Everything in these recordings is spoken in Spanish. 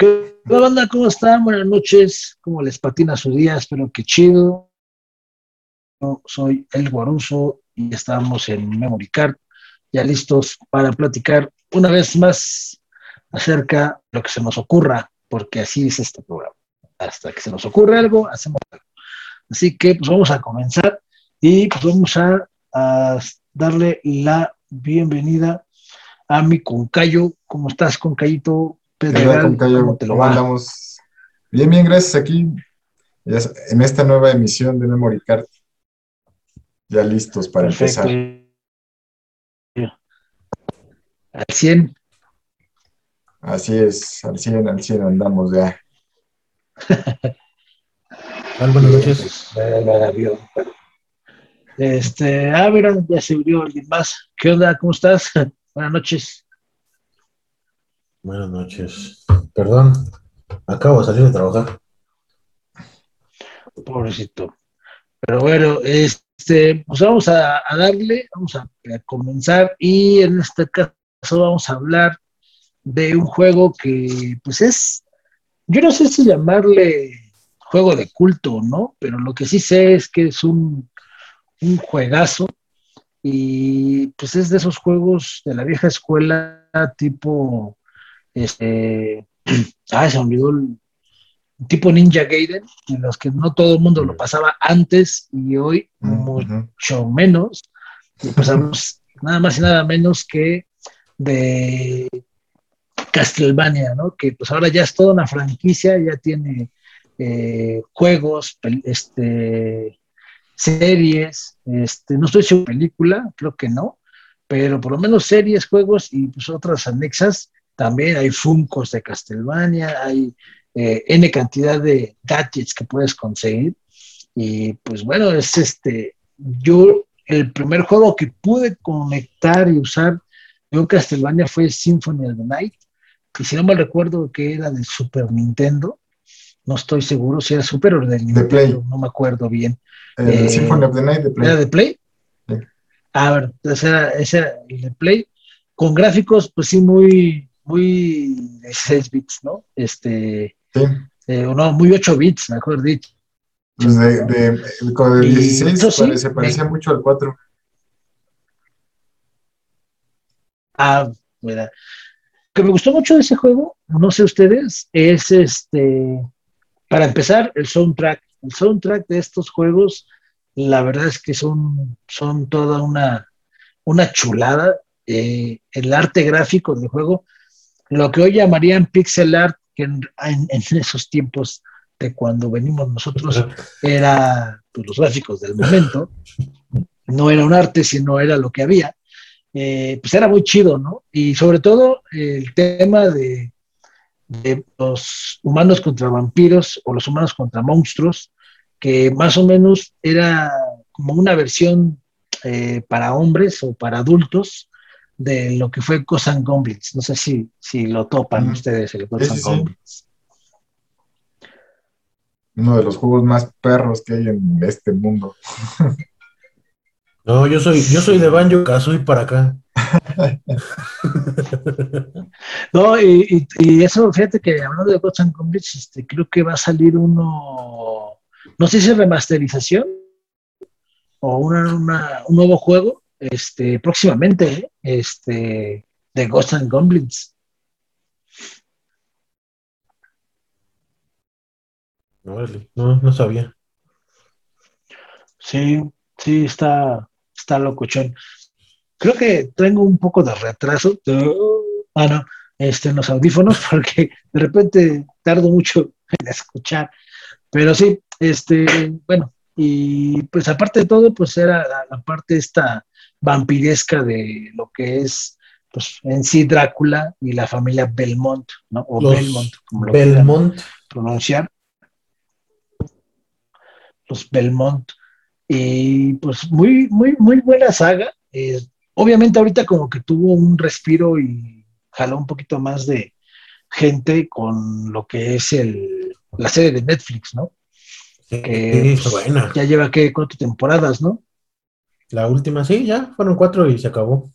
¿Qué banda? ¿Cómo están? Buenas noches. ¿Cómo les patina su día? Espero que chido. Yo soy El Guaruso y estamos en Memory Card, ya listos para platicar una vez más acerca de lo que se nos ocurra, porque así es este programa. Hasta que se nos ocurre algo, hacemos algo. Así que pues vamos a comenzar y pues vamos a, a darle la bienvenida a mi Concayo. ¿Cómo estás, Concayito? Pedregal, ¿cómo te lo va? Andamos? Bien, bien, gracias aquí en esta nueva emisión de Memory Card. Ya listos para Perfecto. empezar. Al 100. Así es, al 100, al 100 andamos ya. Buenas noches. Este, ah, mira, ya se unió alguien más. ¿Qué onda? ¿Cómo estás? Buenas noches. Buenas noches. Perdón, acabo de salir de trabajar. Pobrecito. Pero bueno, este, pues vamos a, darle, vamos a, comenzar y en este caso vamos a hablar de un juego que pues es, yo no sé si llamarle juego de culto, ¿no? Pero lo que sí sé es que es un, un juegazo y pues es de esos juegos de la vieja escuela tipo este, ah, se olvidó el tipo Ninja Gaiden, en los que no todo el mundo lo pasaba antes y hoy mucho menos. pasamos nada más y nada menos que de Castlevania, ¿no? Que pues ahora ya es toda una franquicia, ya tiene eh, juegos, este, series, este, no estoy seguro película, creo que no, pero por lo menos series, juegos y pues otras anexas también hay Funcos de Castlevania, hay eh, N cantidad de gadgets que puedes conseguir. Y pues bueno, es este, yo el primer juego que pude conectar y usar de un Castlevania fue Symphony of the Night, y si no me recuerdo que era de Super Nintendo, no estoy seguro si era Super o de Nintendo, no me acuerdo bien. Eh, Symphony of the Night de Play. ¿Era de Play? A ver, ese era, ese era el de Play, con gráficos pues sí muy, muy de 6 bits, ¿no? Este, sí. Eh, no, muy 8 bits, mejor dicho. Pues de, de, con el 16 se parecía mucho al 4. Ah, mira. Que me gustó mucho de ese juego, no sé ustedes, es este, para empezar, el soundtrack. El soundtrack de estos juegos, la verdad es que son, son toda una, una chulada. Eh, el arte gráfico del juego lo que hoy llamarían pixel art, que en, esos tiempos de cuando venimos nosotros era pues, los gráficos del momento, no era un arte, sino era lo que había, eh, pues era muy chido, ¿no? Y sobre todo el tema de, los humanos contra vampiros o los humanos contra monstruos, que más o menos era como una versión eh, para hombres o para adultos de lo que fue Ghosts and Goblins. No sé si, si lo topan ustedes, el Ghosts Goblins. Uno de los juegos más perros que hay en este mundo. No, yo soy, yo soy de Banjo Kazooie para acá. no, y, eso, fíjate que hablando de Ghosts and Goblins, este, creo que va a salir uno, no sé si es remasterización o una, un nuevo juego este, próximamente, este, de Ghosts and Goblins. No, no, sabía. Sí, sí, está, está locuchón. Creo que tengo un poco de retraso. Ah, no, este, en los audífonos, porque de repente tardo mucho en escuchar. Pero sí, este, bueno, y pues aparte de todo, pues era la parte esta vampiresca de lo que es pues, en sí Drácula y la familia Belmont, ¿no? O Belmont, como lo Belmont. pronunciar. Los Belmont. Y pues muy, muy, muy buena saga. Eh, obviamente ahorita como que tuvo un respiro y jaló un poquito más de gente con lo que es el, la serie de Netflix, ¿no? que pues, ya lleva que cuatro temporadas, ¿no? La última, sí, ya fueron cuatro y se acabó.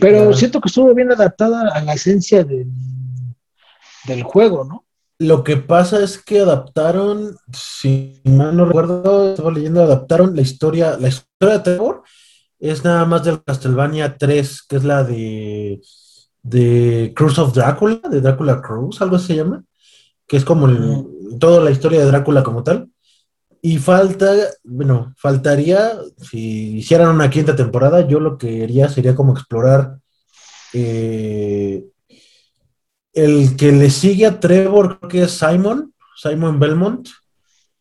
Pero siento que estuvo bien adaptada a la esencia del, del juego, ¿no? Lo que pasa es que adaptaron, si mal no recuerdo, estaba leyendo, adaptaron la historia, la historia de Trevor es nada más del Castlevania 3, que es la de, de Cruise of Drácula, de Drácula Cruise, algo se llama, que es como toda la historia de Drácula como tal. Y falta, bueno, faltaría, si hicieran una quinta temporada, yo lo que haría sería como explorar eh, el que le sigue a Trevor, creo que es Simon, Simon Belmont,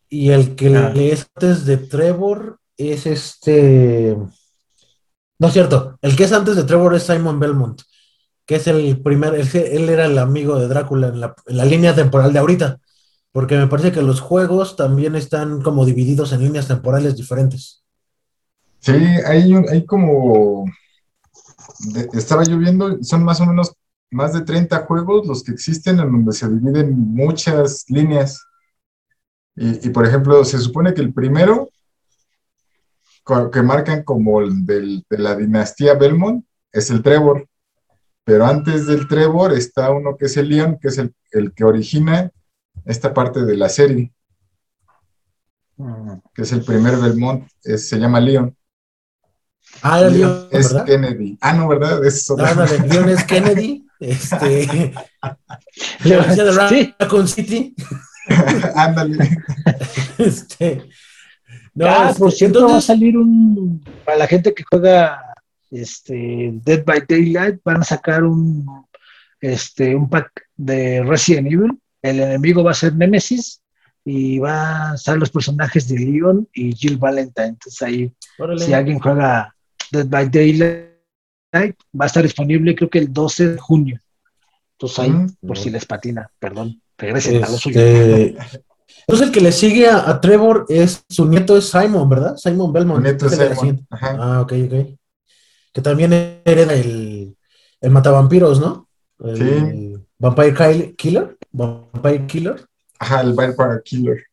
y el que ah. le es antes de Trevor es este. No es cierto, el que es antes de Trevor es Simon Belmont, que es el primer, él, era el amigo de Drácula en la, en la, línea temporal de ahorita, porque me parece que los juegos también están como divididos en líneas temporales diferentes. Sí, hay, hay como, estaba yo son más o menos más de 30 juegos los que existen en donde se dividen muchas líneas. Y, por ejemplo, se supone que el primero, que marcan como el de la dinastía Belmont, es el Trevor. Pero antes del Trevor está uno que es el Leon, que es el, que origina esta parte de la serie. Mm. Que es el primer Belmont, se llama Leon. Ah, Leon, es Kennedy. Ah, no, ¿verdad? Es Leon es Kennedy. Este. Le decía de Raccoon City. Ándale. este. No, ah, por cierto, va a salir un. Para la gente que juega este, Dead by Daylight, van a sacar un, este, un pack de Resident Evil. El enemigo va a ser Nemesis y va a estar los personajes de Leon y Jill Valentine. Entonces ahí, si alguien juega Dead by Daylight, va a estar disponible creo que el 12 de junio. Entonces ahí, por si les patina, perdón, regresen a lo suyo. Este, entonces el que le sigue a, Trevor es, su nieto es Simon, ¿verdad? Simon Belmont. Su nieto es Simon. Ah, ok, ok. Que también hereda el, el matavampiros, ¿no? El, sí. Vampire Killer. Vampire Killer. Ajá, el Vampire Killer.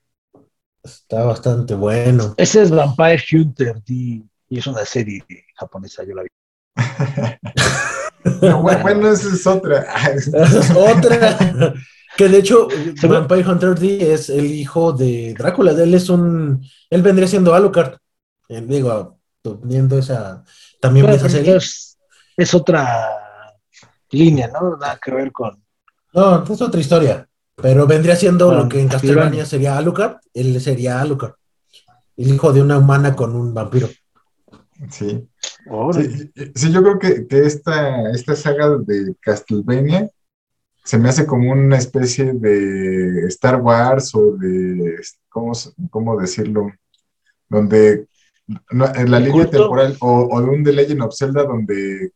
Está bastante bueno. Ese es Vampire Hunter y es una serie japonesa, yo la vi. bueno, esa es otra. esa es otra. Que de hecho, Vampire Hunter D es el hijo de Drácula. Él es un. Él vendría siendo Alucard. Eh, digo, teniendo esa. También Es, es, otra línea, ¿no? Nada que ver con. No, es otra historia. Pero vendría siendo lo que en Castlevania sería Alucard. Él sería Alucard. El hijo de una humana con un vampiro. Sí. Sí, yo creo que, esta, esta saga de Castlevania se me hace como una especie de Star Wars o de, ¿cómo, cómo decirlo? Donde en la línea temporal o, de un The Legend of Zelda donde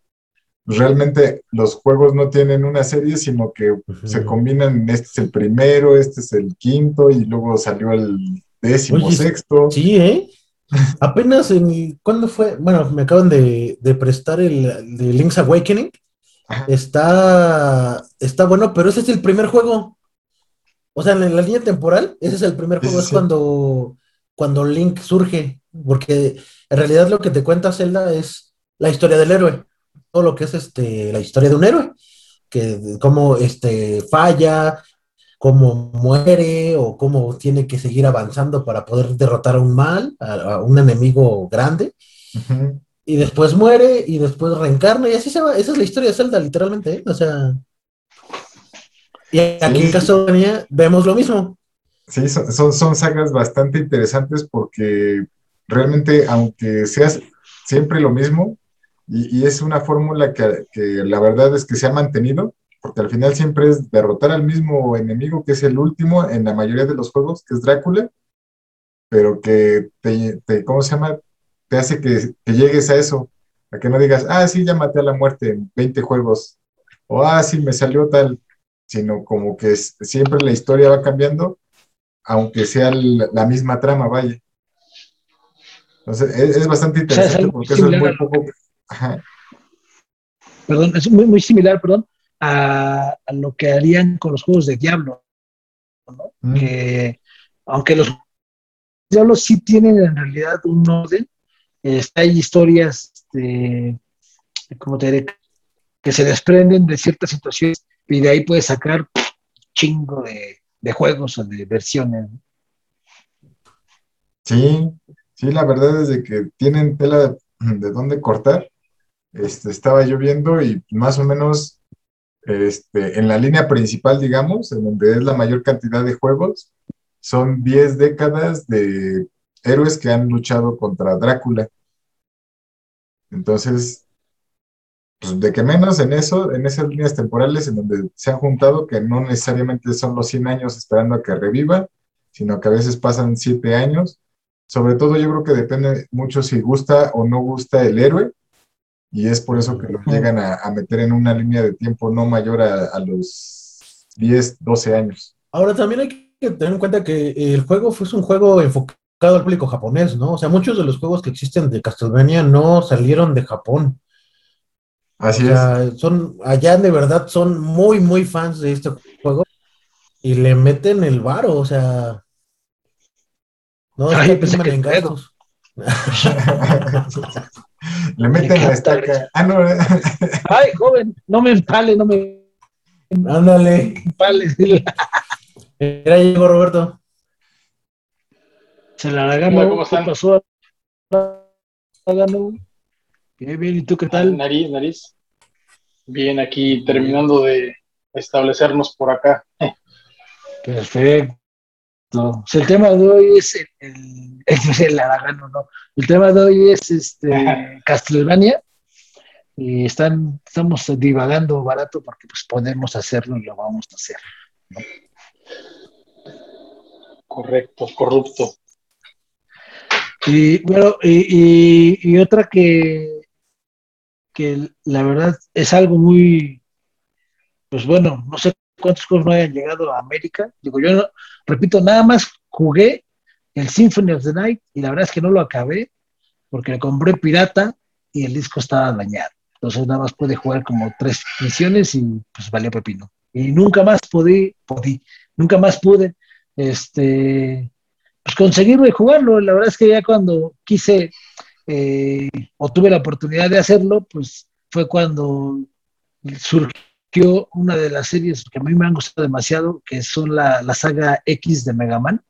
realmente los juegos no tienen una serie, sino que se combinan, este es el primero, este es el quinto y luego salió el décimo sexto. Sí, ¿eh? Apenas en. ¿Cuándo fue? Bueno, me acaban de, prestar el de Link's Awakening. Está, está bueno, pero ese es el primer juego. O sea, en la línea temporal, ese es el primer juego, es cuando, cuando Link surge. Porque en realidad lo que te cuenta Zelda es la historia del héroe. Todo lo que es este, la historia de un héroe. Que cómo este, falla, cómo muere o cómo tiene que seguir avanzando para poder derrotar a un mal, a, un enemigo grande. Y después muere y después reencarna y así se va. Esa es la historia de Zelda, literalmente. ¿eh? O sea. Y aquí en Castlevania vemos lo mismo. Sí, son, son, sagas bastante interesantes porque realmente, aunque seas siempre lo mismo, y, es una fórmula que, que, la verdad es que se ha mantenido, porque al final siempre es derrotar al mismo enemigo que es el último en la mayoría de los juegos, que es Drácula, pero que te, ¿cómo se llama? Te hace que, llegues a eso, a que no digas, ah, sí, ya maté a la muerte en 20 juegos, o ah, sí, me salió tal, sino como que siempre la historia va cambiando, aunque sea la misma trama, vaya. Entonces, es, bastante interesante porque eso es muy poco... Perdón, es muy, muy similar, perdón, a, lo que harían con los juegos de Diablo. Mm. Que aunque los Diablos sí tienen en realidad un orden, este, hay historias, este, como te diré, que se desprenden de ciertas situaciones y de ahí puedes sacar chingo de, de juegos o de versiones. Sí, sí, la verdad es de que tienen tela de, de dónde cortar. Este, estaba yo viendo y más o menos este, en la línea principal, digamos, en donde es la mayor cantidad de juegos, son 10 décadas de héroes que han luchado contra Drácula. Entonces, pues de que menos en eso, en esas líneas temporales en donde se han juntado, que no necesariamente son los 100 años esperando a que reviva, sino que a veces pasan 7 años. Sobre todo yo creo que depende mucho si gusta o no gusta el héroe, y es por eso que lo llegan a, a meter en una línea de tiempo no mayor a, a, los 10, 12 años. Ahora también hay que tener en cuenta que el juego fue un juego enfocado al público japonés, ¿no? O sea, muchos de los juegos que existen de Castlevania no salieron de Japón. Así o sea, es. Son, allá de verdad son muy, muy fans de este juego y le meten el varo, o sea. No, Ay, pensé que gastos. Le meten la estaca. Ah, no. Ay, joven, no me empale, no me. Ándale. Empale. Mira, llegó Roberto. Se la ganó. ¿Cómo están? ¿Qué pasó? Ganó. Bien, bien, ¿y tú qué tal? Nariz, nariz. Bien, aquí terminando de establecernos por acá. Perfecto. El tema de hoy es el, el, el, el Aragano, no. El tema de hoy es este Castlevania. Y están, estamos divagando barato porque pues podemos hacerlo y lo vamos a hacer. ¿no? Correcto, corrupto. Y bueno, y, y, y, otra que, que la verdad es algo muy, pues bueno, no sé cuántos juegos no hayan llegado a América. Digo, yo no, repito, nada más jugué el Symphony of the Night y la verdad es que no lo acabé porque le compré pirata y el disco estaba dañado. Entonces nada más pude jugar como tres misiones y pues valió pepino. Y nunca más pude, podí, nunca más pude este, pues conseguirlo y jugarlo. La verdad es que ya cuando quise eh, o tuve la oportunidad de hacerlo, pues fue cuando surgió una de las series que a mí me han gustado demasiado, que son la, la saga X de Mega Man.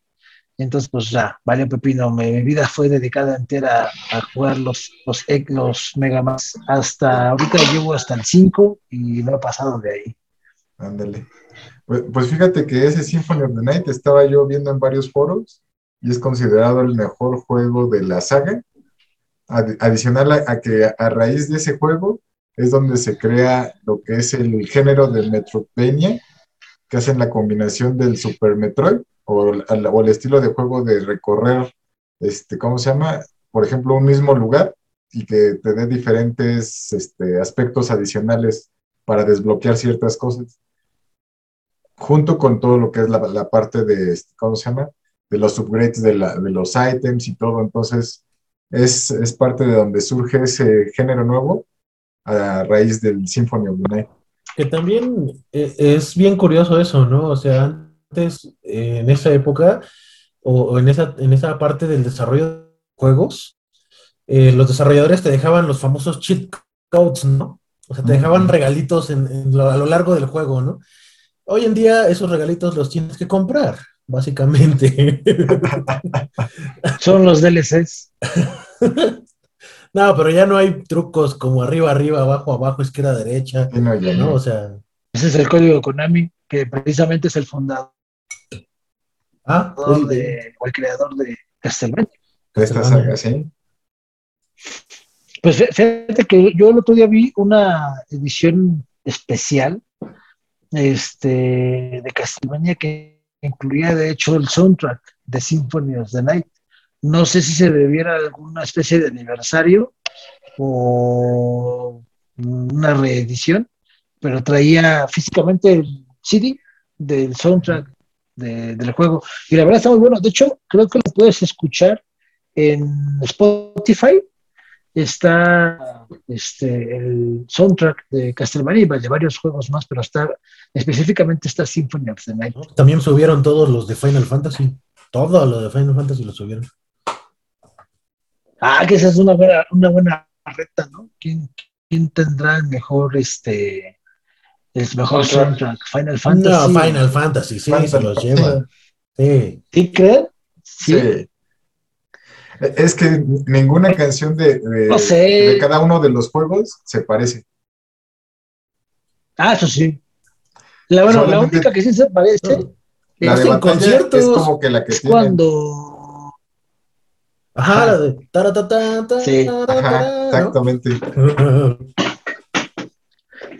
Entonces, pues ya, vale Pepino, mi vida fue dedicada entera a jugar los, los, los Mega Man. Hasta ahorita llevo hasta el 5 y no he pasado de ahí. Ándale. Pues, pues fíjate que ese Symphony of the Night estaba yo viendo en varios foros y es considerado el mejor juego de la saga. Adicional a, que a raíz de ese juego es donde se crea lo que es el género del Metroidvania, que hacen la combinación del Super Metroid o, el estilo de juego de recorrer, este, ¿cómo se llama? Por ejemplo, un mismo lugar y que te dé diferentes este, aspectos adicionales para desbloquear ciertas cosas, junto con todo lo que es la, la parte de, este, ¿cómo se llama? De los upgrades de, la, de los items y todo. Entonces, es, es, parte de donde surge ese género nuevo a raíz del Symphony of the Night. Que también eh, es bien curioso eso, ¿no? O sea, antes, eh, en esa época, o, en, esa, en esa parte del desarrollo de juegos, eh, los desarrolladores te dejaban los famosos cheat codes, ¿no? O sea, te dejaban regalitos en, en lo, a lo largo del juego, ¿no? Hoy en día esos regalitos los tienes que comprar, básicamente. Son los DLCs. no, pero ya no hay trucos como arriba, arriba, abajo, abajo, izquierda, derecha. No, ya ¿no? O sea. Ese es el código Konami, que precisamente es el fundador ah, el, de, o el creador de Castlevania. De esta saga, sí. Pues fíjate que yo el otro día vi una edición especial este, de Castlevania que incluía de hecho el soundtrack de Symphony of the Night. No sé si se debiera a alguna especie de aniversario o una reedición, pero traía físicamente el CD del soundtrack de, del juego. Y la verdad está muy bueno. De hecho, creo que lo puedes escuchar en Spotify está este, el soundtrack de Castlevania y de varios juegos más, pero está específicamente está Symphony of the Night. También subieron todos los de Final Fantasy. Todo lo de Final Fantasy lo subieron. Ah, que esa es una buena, una buena recta, ¿no? ¿Quién, quién tendrá el mejor este el mejor Soundtrack. soundtrack. Final Fantasy. No, Final Fantasy, sí, Fantasy, se los lleva. Sí. ¿Sí creen? Sí. Es que ninguna canción de, de- No sé. de cada uno de los juegos se parece. Ah, eso sí. La, bueno, la única que sí se parece La Es en conciertos. es como que la que tienen. cuando. Ajá, la de taratatata, Sí. Ajá, taratara, ¿no? exactamente.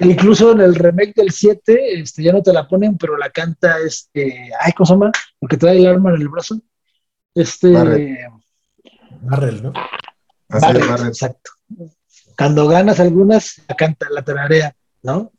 Incluso en el remake del 7, este, ya no te la ponen, pero la canta este. Ay, ¿cómo se llama? Porque trae el arma en el brazo. Este. Barrel, ¿no? Así es, Barret. exacto. Cuando ganas algunas, la canta, la tararea, ¿no?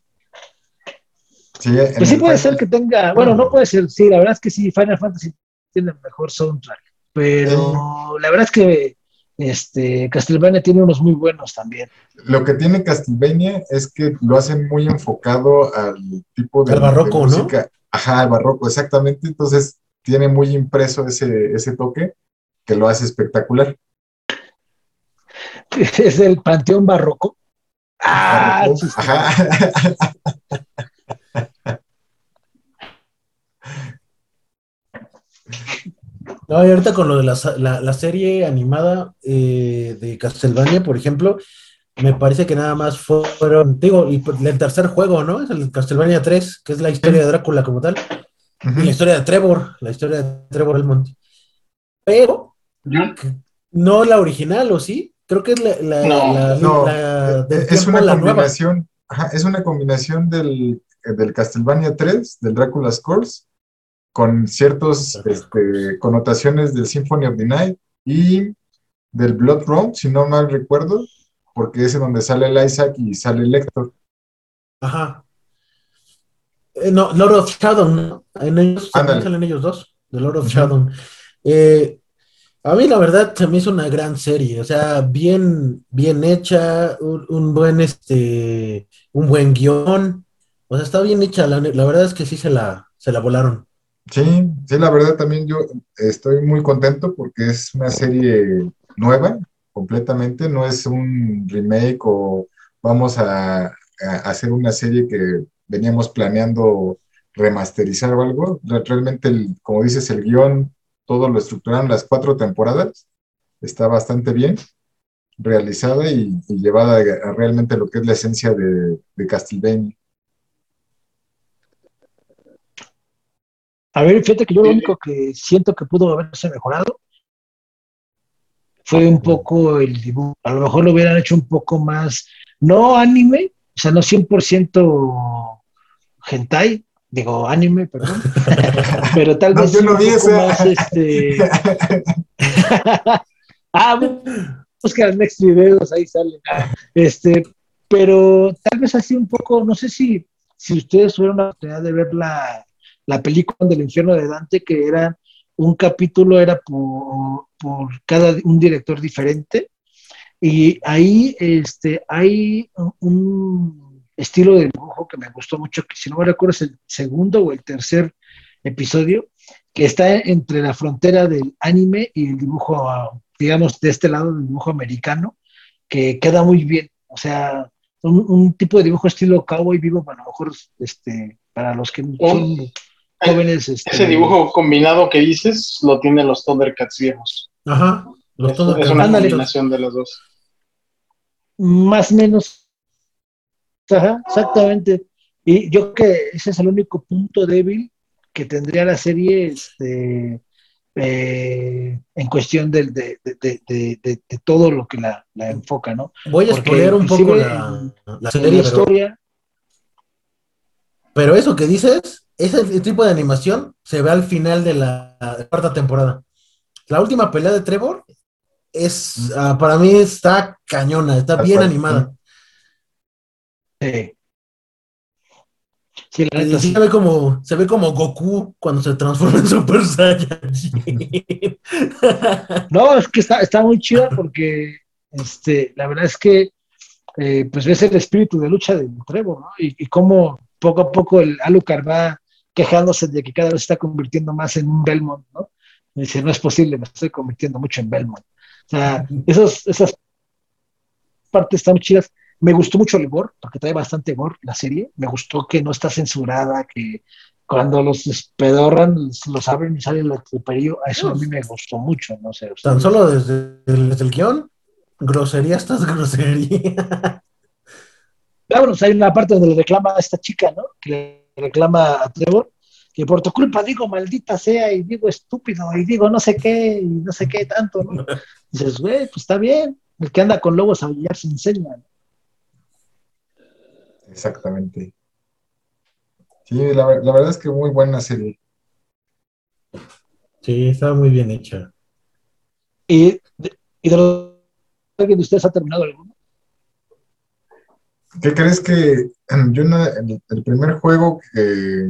Sí, Pues sí puede Final- ser que tenga, bueno, no puede ser, sí, la verdad es que sí, Final Fantasy tiene el mejor soundtrack, pero la verdad es que este Castlevania tiene unos muy buenos también. Lo que tiene Castlevania es que lo hacen muy enfocado al tipo de, Al barroco, de ¿no? música. Ajá, al barroco, exactamente. Entonces tiene muy impreso ese, ese toque que lo hace espectacular. Es el Panteón Barroco. Ah, Barroco. chiste. Ajá. No, y ahorita con lo de la, la- la serie animada eh, de Castlevania, por ejemplo, me parece que nada más fueron, digo, y el tercer juego, ¿no? Es el Castlevania 3, que es la historia de Drácula como tal, y la historia de Trevor, la historia de Trevor Belmont. Pero Yo, no la original, ¿o sí? Creo que es la, la, No, la- No, la del es tiempo, una la nueva. combinación, ajá, es una combinación del, del Castlevania 3, del Drácula Scores, con ciertas este, connotaciones del Symphony of the Night y del Blood Round, si no mal recuerdo, porque es en donde sale el Isaac y sale el Lector. Ajá. Eh, no, Lord of Shadow, ¿no? En ellos salen ellos dos, de Lord of Ujú. Shadow. Eh, a mí la verdad se me hizo una gran serie, o sea, bien, bien hecha, un, un buen este, un buen guion, o sea, está bien hecha, la, la verdad es que sí se la, se la volaron. Sí, sí, la verdad también yo estoy muy contento porque es una serie nueva completamente, no es un remake o vamos a, hacer una serie que veníamos planeando remasterizar o algo. Re- Realmente, el- como dices, el guion, todo lo estructuraron las cuatro temporadas, está bastante bien realizada y, llevada a, a realmente lo que es la esencia de, de Castlevania. A ver, fíjate que yo lo único que siento que pudo haberse mejorado fue un poco el dibujo. A lo mejor lo hubieran hecho un poco más, no anime, o sea, no 100% hentai, digo anime, perdón, pero tal No, vez yo no un vi poco ese. más este. ah, busca el next videos, ahí sale. Este, pero tal vez así un poco, no sé si, si ustedes tuvieron la oportunidad de ver la, la película del infierno de Dante, que era un capítulo, era por, por cada un director diferente, y ahí este, hay un estilo de dibujo que me gustó mucho, que si no me recuerdo es el segundo o el tercer episodio, que está entre la frontera del anime y el dibujo, digamos, de este lado del dibujo americano, que queda muy bien. O sea, un, un tipo de dibujo estilo cowboy vivo, a lo mejor este, para los que son jóvenes. Este, ese dibujo combinado que dices lo tienen los Thundercats viejos. Ajá. Los Es, todos es una Ándale. combinación de los dos. más o menos. Ajá, exactamente. Y yo creo que ese es el único punto débil que tendría la serie este, eh, en cuestión del- de, de, de, de, de- de todo lo que la, la enfoca, ¿no? Voy a exponer un poco la, la serie, pero, historia, pero eso que dices, ese tipo de animación se ve al final de la cuarta temporada. La última pelea de Trevor es, ah, para mí está cañona, está bien animada. sí. Sí, la neta, sí se ve como, se ve como Goku cuando se transforma en Super Saiyajin. No, es que está, está muy chida porque este, la verdad es que eh, pues ves el espíritu de lucha del Trevor, ¿no? Y, y cómo poco a poco el Alucard va quejándose de que cada vez se está convirtiendo más en un Belmont, ¿no? Y dice, no es posible, me estoy convirtiendo mucho en Belmont. O sea, esos, esas partes están chidas. Me gustó mucho el gore, porque trae bastante gore la serie. Me gustó que no está censurada, que cuando los despedorran, los abren y sale el triperío. Eso a mí me gustó mucho, no sé. Tan solo desde el, desde el guion, grosería estás grosería. Claro, hay una parte donde le reclama a esta chica, ¿no? Que le reclama a Trevor, que por tu culpa digo maldita sea y digo estúpido y digo no sé qué y no sé qué tanto, ¿no? dices, güey, pues está bien, el que anda con lobos a brillar se enseña. Exactamente. Sí, la, la, verdad es que muy buena serie. Sí, está muy bien hecha. ¿Y de, y de los, alguien de ustedes ha terminado alguno? ¿Qué crees que yo no, el, primer juego que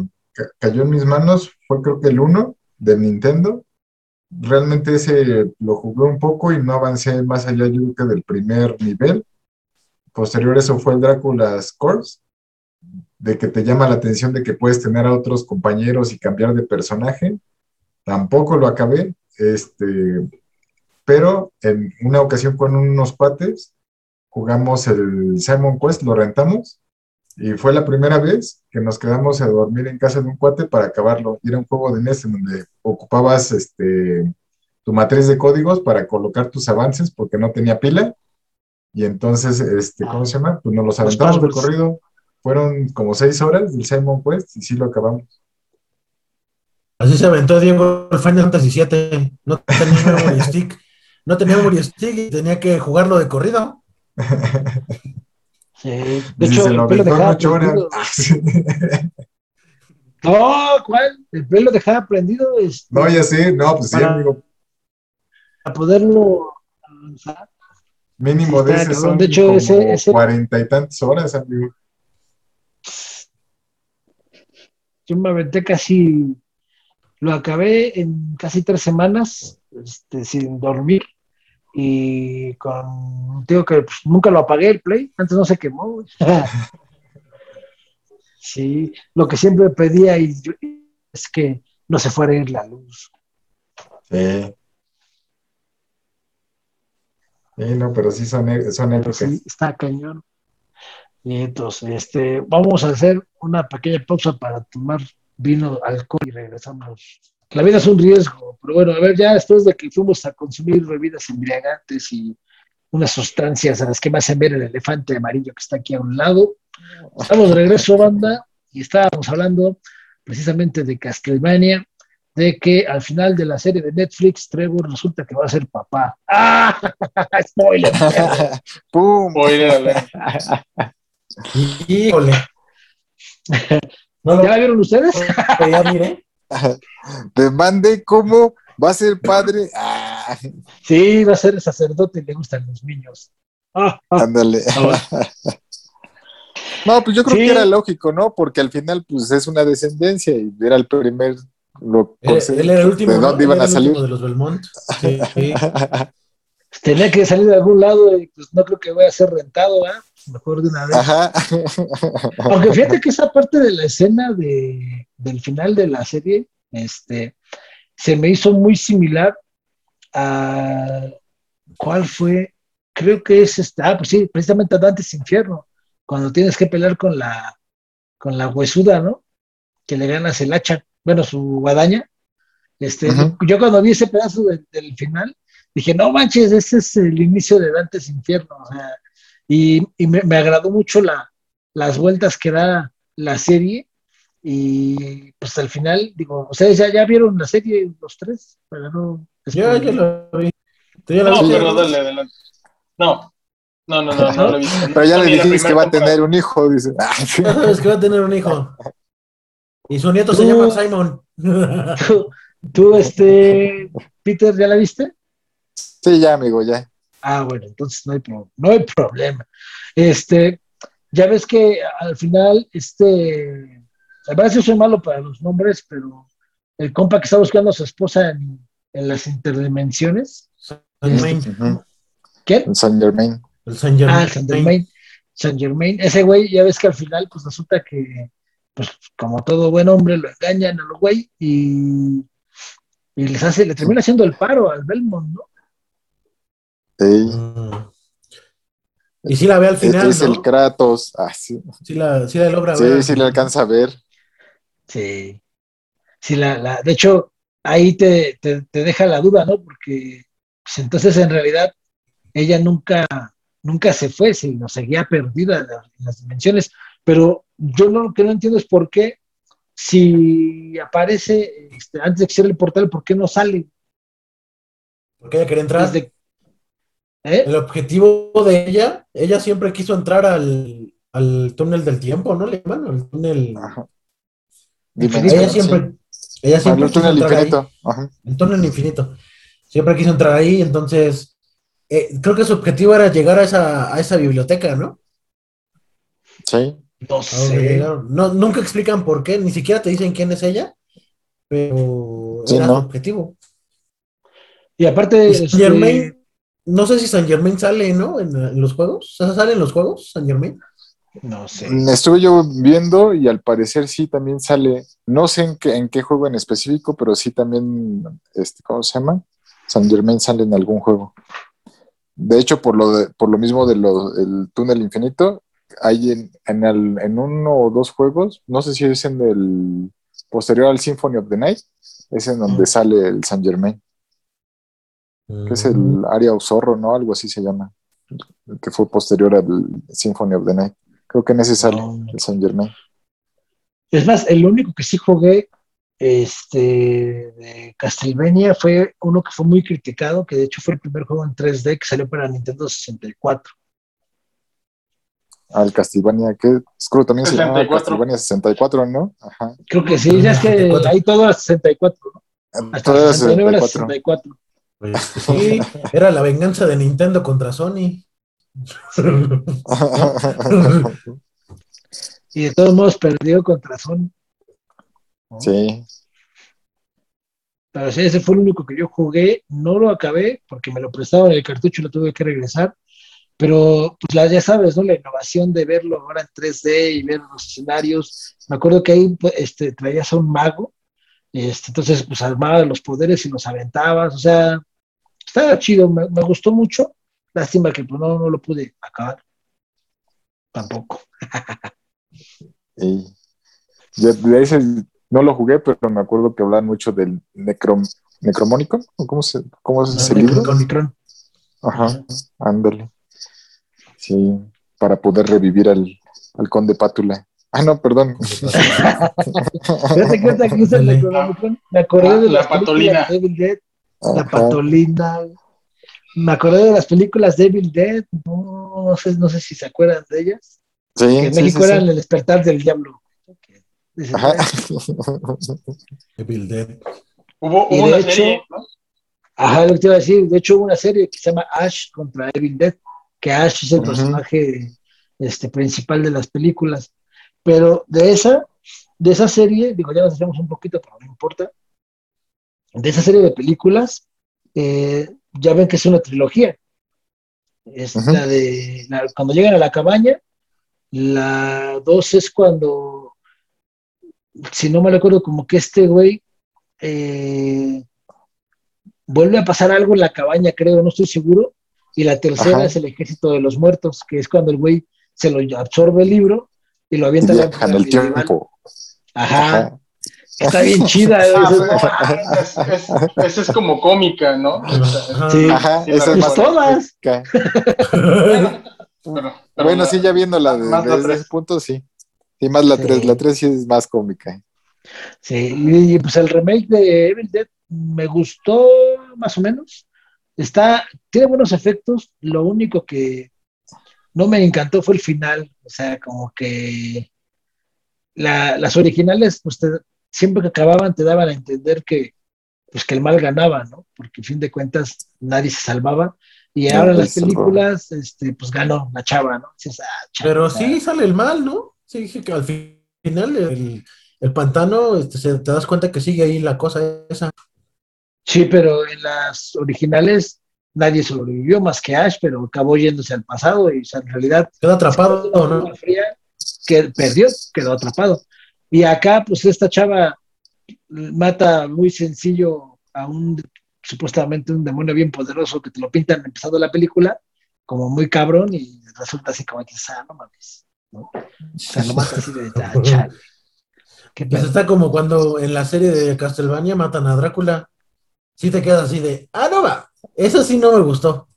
cayó en mis manos fue creo que el 1 de Nintendo? Realmente ese lo jugué un poco y no avancé más allá yo creo que del primer nivel. Posterior eso fue el Drácula's Corpse, de que te llama la atención de que puedes tener a otros compañeros y cambiar de personaje. Tampoco lo acabé, este, pero en una ocasión con unos pates jugamos el Simon Quest, lo rentamos y fue la primera vez que nos quedamos a dormir en casa de un cuate para acabarlo. Y era un juego de NES en donde ocupabas este, tu matriz de códigos para colocar tus avances porque no tenía pila. Y entonces, este, ¿cómo se llama? Pues nos los aventamos de corrido. Fueron como seis horas del Simon Quest y sí lo acabamos. Así se aventó Diego el Final Fantasy VII. No tenía memory stick. No tenía memory stick y tenía que jugarlo de corrido. Sí. De hecho, el pelo dejaba prendido. no, ¿cuál? El pelo dejaba prendido. Este, no, ya sé, no, pues sí, amigo. Para poderlo avanzar. Mínimo de ese son de hecho, como ese, ese, cuarenta y tantas horas, amigo. Yo me aventé casi, lo acabé en casi tres semanas, este, sin dormir y con tío que pues, nunca lo apagué el play, antes no se quemó. sí, lo que siempre pedía y es que no se fuera a ir la luz. Sí. Sí, no, pero sí son, son épocas. Sí, está cañón. Y entonces, este, vamos a hacer una pequeña pausa para tomar vino, alcohol y regresamos la vida es un riesgo, pero bueno, a ver, ya después de que fuimos a consumir bebidas embriagantes y unas sustancias a las que me hacen ver el elefante amarillo que está aquí a un lado, estamos de regreso, banda, y estábamos hablando precisamente de Castlevania, de que al final de la serie de Netflix, Trevor resulta que va a ser papá. ¡Ah! ¡Spoiler! ¡Pum! Spoiler. Híjole. ¿Ya la vieron ustedes? ya miré. Te mande cómo va a ser padre. Ah. Sí, va a ser sacerdote y le gustan los niños. Ah, ah. Ándale. No, pues yo creo Sí. que era lógico, ¿no? Porque al final, pues es una descendencia y era el primer. Lo, Él, él era el último. ¿De dónde Él iban a salir? de los Belmont. Sí, sí. Tenía que salir de algún lado y pues no creo que vaya a ser rentado, ¿ah? Mejor de una vez. Ajá. Aunque fíjate que esa parte de la escena de, del final de la serie, este, se me hizo muy similar a cuál fue, creo que es esta, ah, pues sí, precisamente Dantes Infierno, cuando tienes que pelear con la, con la huesuda, ¿no? Que le ganas el hacha, bueno, su guadaña. Este, yo cuando vi ese pedazo de- del final, dije, no manches, ese es el inicio de Dantes Infierno, o sea, y, y me, me agradó mucho la, las vueltas que da la serie y pues al final, digo, ¿ustedes ya, ya vieron la serie los tres? Para no Yo, yo lo vi. ¿Tú ya lo No, viste? pero dale adelante. No, no, no, no, no lo visto. Pero ya No, le dijiste que va a tener un hijo, dice. Sabes que va a tener un hijo. Y su nieto se Tú- llama Simon. ¿Tú, tú, este, Peter, ya la viste? Sí, ya, amigo, ya. Ah, bueno, entonces no hay, pro- no hay problema. Este, ya ves que al final, este, a veces soy malo para los nombres, pero el compa que está buscando a su esposa en, en las interdimensiones, Germain. Ujú. ¿quién? En San Germain. El Saint Germain. Ah, San Germain. San Germain. Ese güey, ya ves que al final, pues resulta que, pues como todo buen hombre, lo engañan a los güey y, y les hace, le termina haciendo el paro al Belmont, ¿no? Sí. Mm. Y sí la ve al final, es ¿no? el Kratos. Ah, sí, Sí la, sí la logra ver. sí, sí le alcanza a ver. Sí. Sí, la, la, de hecho, ahí te, te, te deja la duda, ¿no? Porque pues, entonces en realidad ella nunca, nunca se fue, sino seguía perdida en las, en las dimensiones. Pero yo no, lo que no entiendo es por qué, si aparece este, antes de que cierre el portal, ¿por qué no sale? Porque ella quería entrar. Desde- ¿Eh? El objetivo de ella, ella siempre quiso entrar al, al túnel del tiempo, ¿no? Le llaman, al túnel. Ajá. Ella sí. siempre, ella siempre quiso túnel entrar ahí. infinito. Ajá. El túnel infinito. Siempre quiso entrar ahí, entonces eh, creo que su objetivo era llegar a esa, a esa biblioteca, ¿no? Sí. No sé. No, nunca explican por qué, ni siquiera te dicen quién es ella, pero Sí, era ¿no? su objetivo. Y aparte, este, Germain, no sé si San Germain sale, ¿no? En, en los juegos. ¿Sale en los juegos, San Germain? no sé. Mm, Estuve yo viendo y al parecer sí también sale, no sé en qué, en qué juego en específico, pero sí también, este, ¿cómo se llama? San Germain sale en algún juego. De hecho, por lo, de- por lo mismo del túnel infinito, hay en, en, el- en uno o dos juegos, no sé si es en el posterior al Symphony of the Night, es en donde Mm. sale el San Germain, que es el área o zorro, ¿no? Algo así se llama, el que fue posterior al Symphony of the Night. Creo que en ese sale No. el San Germain. Es más, el único que sí jugué este, de Castlevania fue uno que fue muy criticado, que de hecho fue el primer juego en 3D que salió para Nintendo 64. Al Castlevania, que creo también se llama 64. Castlevania 64, ¿no? Ajá. Creo que sí, ya es que 64. ahí todo era 64, ¿no? Hasta Todo el era 69 era 64. 64. Pues, sí, era la venganza de Nintendo contra Sony. Y de todos modos perdió contra Sony. sí. Pero sí, ese fue el único que yo jugué. No lo acabé porque me lo prestaban el cartucho y lo tuve que regresar. Pero, pues la- ya sabes, ¿no? La innovación de verlo ahora en 3D y ver los escenarios. Me acuerdo que ahí pues, este, traías a un mago. Este, entonces, pues armaba los poderes y los aventabas. O sea, estaba chido, me, me gustó mucho. Lástima que pues, no, no lo pude acabar. Tampoco. De ese no lo jugué, pero me acuerdo que hablaban mucho del necrom, necromónico. ¿o ¿Cómo, se, cómo es ese libro? Con Micron. Ajá, ándale. Sí, para poder revivir al, al conde Pátula. Ah, no, perdón. Fíjate que dice el. Necronomicon, me acordé Ah, de la patolina. de Evil Dead. La patolina. Me acordé de las películas de Evil Dead. No, no sé, no sé si se acuerdan de ellas. Sí, Que en sí, México sí, sí. eran el despertar del diablo. Ajá. Evil Dead. Hubo, Y hubo de una hecho- serie, ¿no? Ajá, lo que te iba a decir. De hecho, hubo una serie que se llama Ash contra Evil Dead, que Ash es el personaje este, principal de las películas. Pero de esa, de esa serie, digo, ya nos hacemos un poquito, pero no importa. De esa serie de películas, eh, ya ven que es una trilogía. Es la de la- cuando llegan a la cabaña, la dos es cuando, si no me recuerdo, como que este güey eh, vuelve a pasar algo en la cabaña, creo, no estoy seguro. Y la tercera Ajá. es el ejército de los muertos, que es cuando el güey se lo absorbe el libro y lo Y avienta a la viajan el tiempo. Ajá, Ajá. Está bien chida. ¿eh? Ah, Dices, pero "No mames". es, es- esa es como cómica, ¿no? Sí. Ajá, Sí, esa es Pues todas. Bueno, pero- pero Bueno, la- sí, ya viéndola de- más la desde tres. ese punto, sí. Y más la Sí. 3, la 3 sí es más cómica. Sí, y, y, pues el remake de Evil Dead me gustó más o menos. Está, tiene buenos efectos. Lo único que no me encantó fue el final. O sea, como que la- las originales, pues te- siempre que acababan te daban a entender que, pues que el mal ganaba, ¿no? Porque a fin de cuentas nadie se salvaba. Y No, ahora en pues, las películas, este, pues ganó la chava, ¿no? Dices, ah, chava. Pero sí sale el mal, ¿no? Sí, dije que al fi- final el, el pantano, este, se- te das cuenta que sigue ahí la cosa esa. Sí, pero en las originales nadie sobrevivió más que Ash, pero acabó yéndose al pasado y o sea, en realidad Queda atrapado, ¿no? Fría, que perdió, quedó atrapado. Y acá, pues esta chava mata muy sencillo a un supuestamente un demonio bien poderoso que te lo pintan empezando la película, como muy cabrón y resulta así como que, ah, no mames, ¿no? O sea, lo mata así de, ah, chale. Pues está como cuando en la serie de Castlevania matan a Drácula. Sí te quedas así de, ah, no va. Eso sí no me gustó.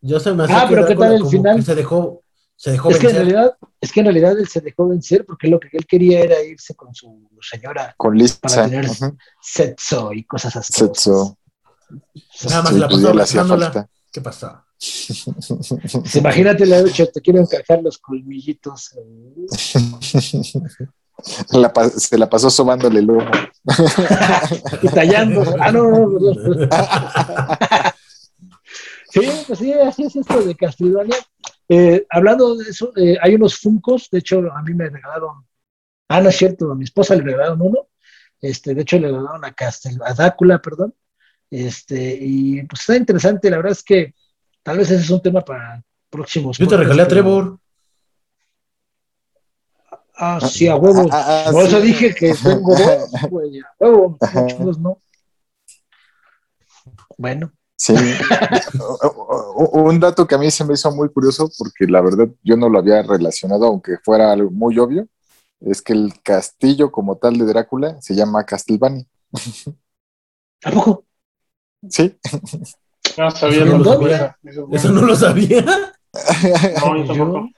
Yo se me hace Ah, que pero ¿qué tal el final? se dejó, se dejó Es que, en realidad, es que en realidad él se dejó vencer porque lo que él quería era irse con su señora Con Lisa. para tener sexo y cosas así. Setzo. Nada más Sí, la pues pasó ya le hacía abrazándola. falta. ¿Qué pasa? Pues imagínate la noche, te quiero encajar los colmillitos. La se la pasó sobándole el y tallando. Ah, no, no, perdón. Sí, pues sí, así es esto de Castlevania. Eh, hablando de eso, eh, hay unos Funcos, de hecho a mí me regalaron, ah, no es cierto, a mi esposa le regalaron uno, este, de hecho le regalaron a Castel, a Drácula, perdón, este, y pues está interesante, la verdad es que tal vez ese es un tema para próximos. Yo te regalé a Trevor. Ah, sí, a huevo. Ah, ah, Por eso sí. dije que tengo dos, güey, a no. Bueno, Sí. Un dato que a mí se me hizo muy curioso, porque la verdad yo no lo había relacionado, aunque fuera algo muy obvio, es que el castillo como tal de Drácula se llama Castlevania. ¿a poco? Sí. No sabía ¿En no lo sabía. Eso Eso no lo sabía. No, tampoco.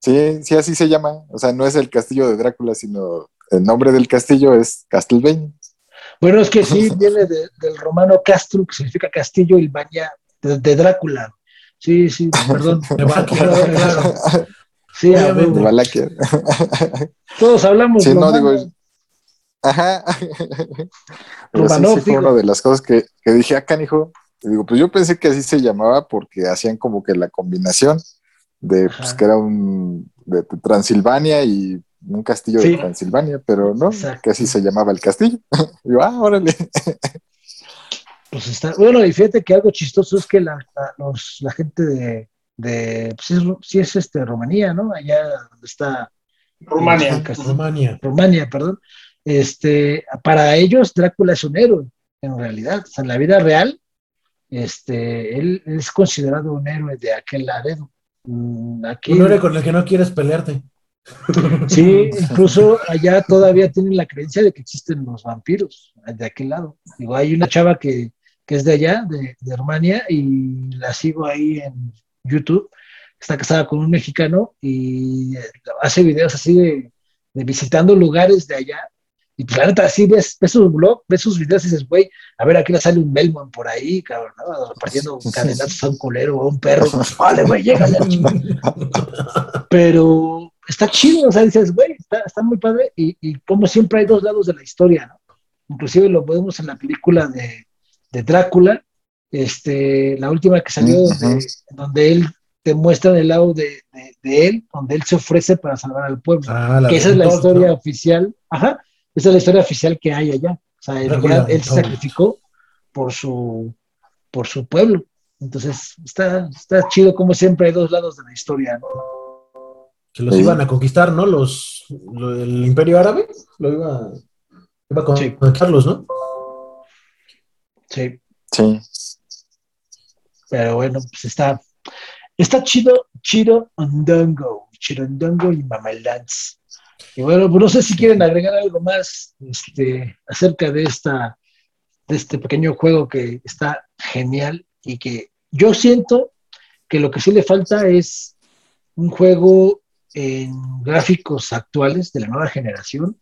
Sí, sí, así se llama. O sea, no es el castillo de Drácula, sino el nombre del castillo es Castlevania. Bueno, es que sí viene de- del romano castrum, que significa castillo, y baña de, de Drácula. Sí, sí, perdón. De Valaquia, claro. Sí. De. Valaquia. todos hablamos Sí, no, romano. digo. Ajá. Pero sí, fue una de las cosas que, que dije acá, hijo. Digo, pues yo pensé que así se llamaba porque hacían como que la combinación de pues, Ajá. que era un de Transilvania y un castillo Sí. de Transilvania, pero no, Exacto. que así se llamaba el castillo. Digo, ah, órale. Pues está, bueno, y fíjate que algo chistoso es que la, la- los- la gente de, de pues es, sí es este, Rumanía, ¿no? Allá donde está Rumania. Rumania. Rumania, perdón, este, para ellos Drácula es un héroe, en realidad, o sea, en la vida real, este, él es considerado un héroe de aquel laredo. Mm, Aquí, Un héroe con el que no quieres pelearte. Sí, incluso allá todavía tienen la creencia de que existen los vampiros, de aquel lado. Digo, hay una chava que, que es de allá, de, de Rumania, y la sigo ahí en YouTube, está casada con un mexicano y hace videos así de, de visitando lugares de allá. Y pues la neta, así ves, ves sus blogs, ves sus videos y dices, güey, a ver, aquí le sale un Belmont por ahí, cabrón, ¿no? Partiendo cadenazos a un colero o a un perro. Vale, güey, llégale. Pero está chido, o sea, dices, güey, está, está muy padre. Y, y como siempre hay dos lados de la historia, ¿no? Inclusive lo podemos en la película de, de Drácula, este, la última que salió, donde, donde él te muestra el lado de, de- de él, donde él se ofrece para salvar al pueblo. Ah, que esa es la historia ¿no? oficial. Ajá, esa es la historia oficial que hay allá. O sea, en Drácula realidad él se sacrificó por su, por su pueblo. Entonces, está, está chido como siempre hay dos lados de la historia, ¿no? Que los Sí. iban a conquistar, ¿no? Los, lo- el imperio árabe lo iba, iba a Sí. conquistarlos, ¿no? Sí, Sí. pero bueno, pues está, está chido, chido Ondongo, Chirondongo y Mamelands. Y bueno, pues no sé si quieren agregar algo más este, acerca de esta, de este pequeño juego que está genial y que yo siento que lo que sí le falta es un juego en gráficos actuales de la nueva generación,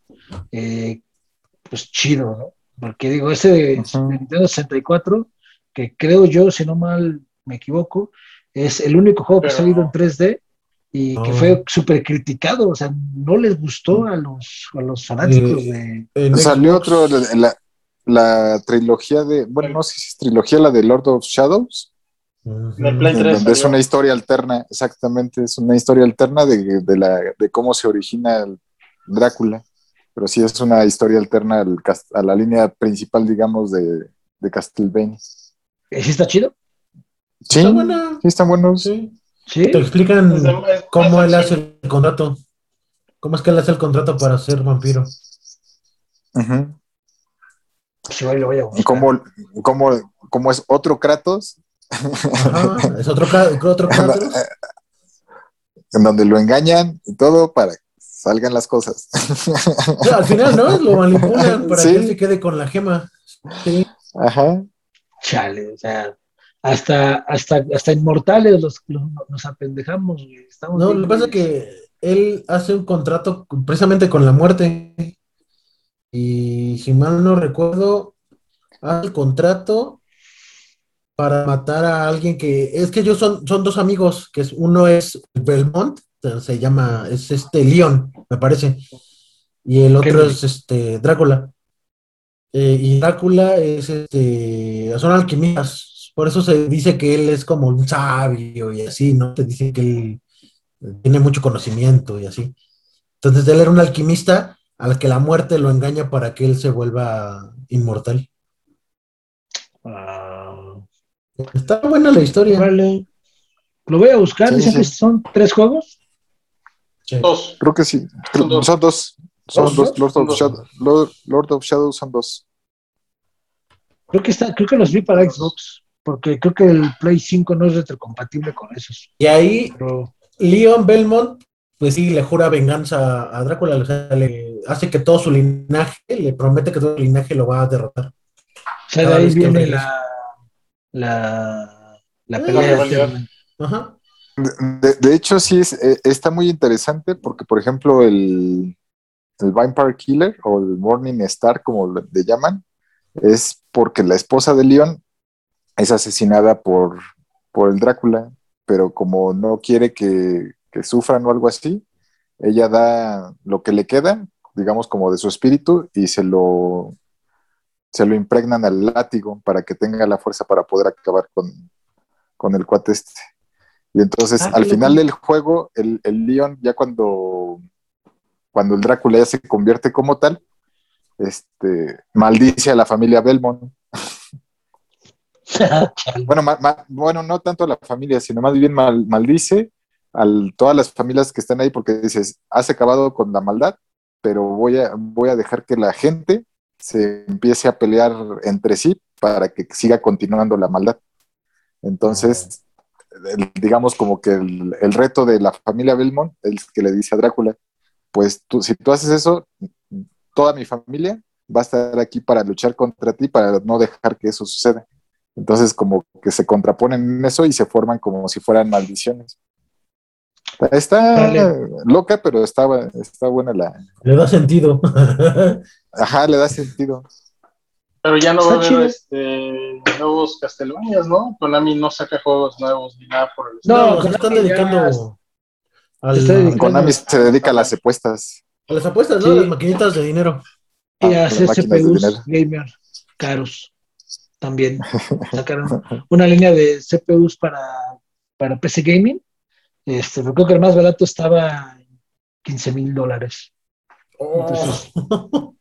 eh, pues chido, ¿no? Porque digo, ese de. Nintendo 64, que creo yo, si no mal me equivoco, es el único juego que ha Pero- salido en 3D y que Ah. fue súper criticado, o sea, no les gustó a los, a los fanáticos Eh, de... En Salió otro, la, la- la trilogía de, bueno, no sé si es trilogía, la de Lord of Shadows. En el Play en 3 donde es una historia alterna, exactamente, es una historia alterna de, de la, de cómo se origina el Drácula, pero sí es una historia alterna al a la línea principal, digamos, de, de Castlevania. ¿Sí está chido? Sí, Está buena. sí, están buenos. Sí. Sí. Te explican Es de- es cómo él hace el contrato. ¿Cómo es que él hace el contrato para ser vampiro? Pues igual lo voy a buscar. Como, como, como es otro Kratos, Ajá, es otro, otro caso. en donde lo engañan y todo para que salgan las cosas. O sea, al final, ¿no? Lo manipulan para Sí. que él se quede con la gema. Sí. Ajá. Chale, o sea, hasta, hasta, hasta inmortales los, los- nos apendejamos, güey. Estamos No, bien, lo que pasa es que él hace un contrato precisamente con la muerte. Y si mal no recuerdo, hace el contrato para matar a alguien que. Es que ellos son, son dos amigos, que es, uno es Belmont, se llama, es este Leon, me parece. Y el otro es este Drácula. Eh, y Drácula es este. Son alquimistas. Por eso se dice que él es como un sabio y así, ¿no? Te dicen que él tiene mucho conocimiento y así. Entonces él era un alquimista al que la muerte lo engaña para que él se vuelva inmortal. Ah, Está buena la historia. vale. Lo voy a buscar, Sí, dicen sí. que son tres juegos. Sí. Dos. Creo que sí. Son dos. son dos. Son ¿Dos? dos. Lord Son of, dos. Shadow, Lord, Lord of Shadow son dos. Creo que está, creo que los vi para Xbox, porque creo que el Play 5 no es retrocompatible con esos. Y ahí Pero Leon Belmont, pues sí, le jura venganza a Drácula, o sea, le hace que todo su linaje, le promete que todo su linaje lo va a derrotar. o sea, de ahí viene la, la, la pelea eterna. Ajá. De, de hecho, sí es, eh, está muy interesante porque, por ejemplo, el, el Vampire Killer o el Morning Star, como le le llaman, es porque la esposa de Leon es asesinada por, por el Drácula, pero como no quiere que, que sufran o algo así, ella da lo que le queda, digamos, como de su espíritu y se lo, se lo impregnan al látigo para que tenga la fuerza para poder acabar con, con el cuate este. Y entonces, Ah, al final del juego, el, el Leon, ya cuando, cuando el Drácula ya se convierte como tal, este, maldice a la familia Belmont. Bueno, ma- ma- bueno, no tanto a la familia, sino más bien mal- maldice a todas las familias que están ahí porque dices, has acabado con la maldad, pero voy a, voy a dejar que la gente se empiece a pelear entre sí para que siga continuando la maldad. Entonces, el- digamos como que el, el reto de la familia Belmont, el que le dice a Drácula, pues tú, si tú haces eso, toda mi familia va a estar aquí para luchar contra ti, para no dejar que eso suceda. Entonces, como que se contraponen en eso y se forman como si fueran maldiciones. Está Vale. loca, pero está, está buena la. Le da sentido. Ajá, le da sentido. Pero ya no va a haber este, nuevos Castlevanias, ¿no? Konami no saca juegos nuevos ni nada por el No, No, se están ya dedicando al- se está dedicando. Konami se dedica a las apuestas. a las apuestas, ¿no? Sí. Las maquinitas de dinero. Y Ah, hacer las máquinas de CPUs dinero. gamer caros. También sacaron una línea de CPUs para, para PC Gaming. Este, pero creo que el más barato estaba en 15 mil dólares. Entonces,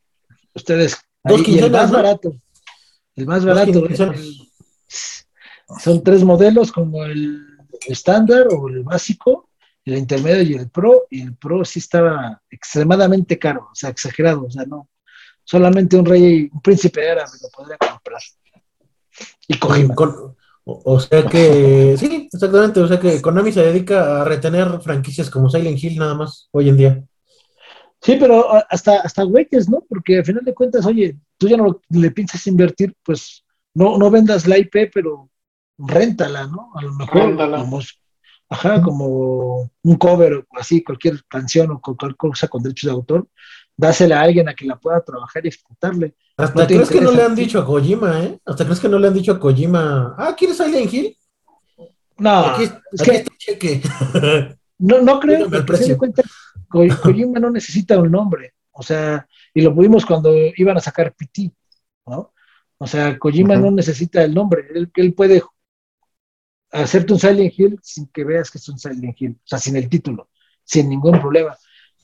Ustedes, Dos ahí, y el más ¿no? barato, el más barato, el- son tres modelos como el estándar o el básico, el intermedio y el pro, y el pro sí estaba extremadamente caro, o sea, exagerado, o sea, no, solamente un rey, un príncipe árabe lo podría comprar. Y Kojima. Con- o, o sea que, sí, exactamente. O sea que Konami se dedica a retener franquicias como Silent Hill nada más hoy en día. Sí, pero a- hasta, hasta güeyes, ¿no? Porque al final de cuentas, oye, tú ya no le piensas invertir, pues no, no vendas la IP, pero réntala, ¿no? A lo mejor Réntala. como, ajá, como un cover o así, cualquier canción o cualquier cosa con derechos de autor, dásela a alguien a que la pueda trabajar y explotarle. Hasta ¿No te crees que no le han dicho a Kojima, ¿eh? Hasta crees que no le han dicho a Kojima, ah, ¿quieres Silent Hill? No, aquí es aquí que está el cheque. no, no creo, Dígame el Kojima no necesita un nombre, o sea, y lo pudimos cuando iban a sacar PT, ¿no? O sea, Kojima no necesita el nombre, él, él puede hacerte un Silent Hill sin que veas que es un Silent Hill, o sea, sin el título, sin ningún problema.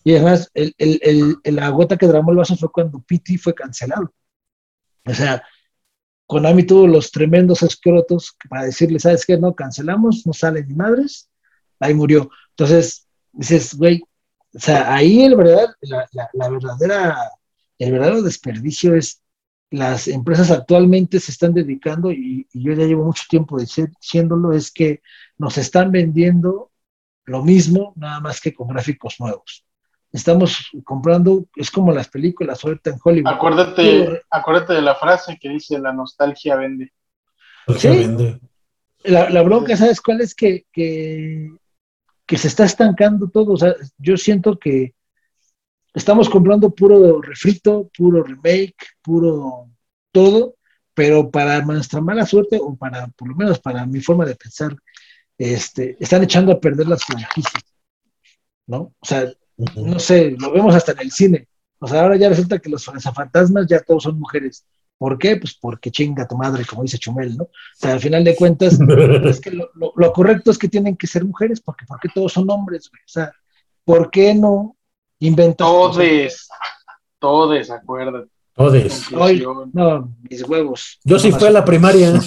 Y además, el, el, el- el- la gota que derramó el vaso fue cuando PT fue cancelado. O sea, Konami tuvo los tremendos escrotos para decirle, ¿sabes qué? No, cancelamos, no sale ni madres, ahí murió. Entonces, dices, güey, o sea, ahí el verdad, la, la- la verdadera, el verdadero desperdicio es las empresas actualmente se están dedicando, y, y yo ya llevo mucho tiempo diciéndolo, es que nos están vendiendo lo mismo, nada más que con gráficos nuevos. Estamos comprando, es como las películas ahorita en Hollywood. Acuérdate, acuérdate de la frase que dice la nostalgia vende. Sí. Vende. La, la bronca, ¿sabes cuál es? Que, que, que se está estancando todo. O sea, yo siento que estamos comprando puro refrito, puro remake, puro todo, pero para nuestra mala suerte, o para, por lo menos para mi forma de pensar, este, están echando a perder las franquicias, ¿no? O sea, no sé, lo vemos hasta en el cine. O sea, ahora ya resulta que los fantasmas ya todos son mujeres. ¿Por qué? Pues porque chinga tu madre, como dice Chumel, ¿no? O sea, al final de cuentas, es que lo, lo- lo correcto es que tienen que ser mujeres, porque porque todos son hombres, güey. O sea, ¿por qué no inventas? Todes, todes, acuérdate. Todes. Ay, no, mis huevos. Yo sí fui a la primaria.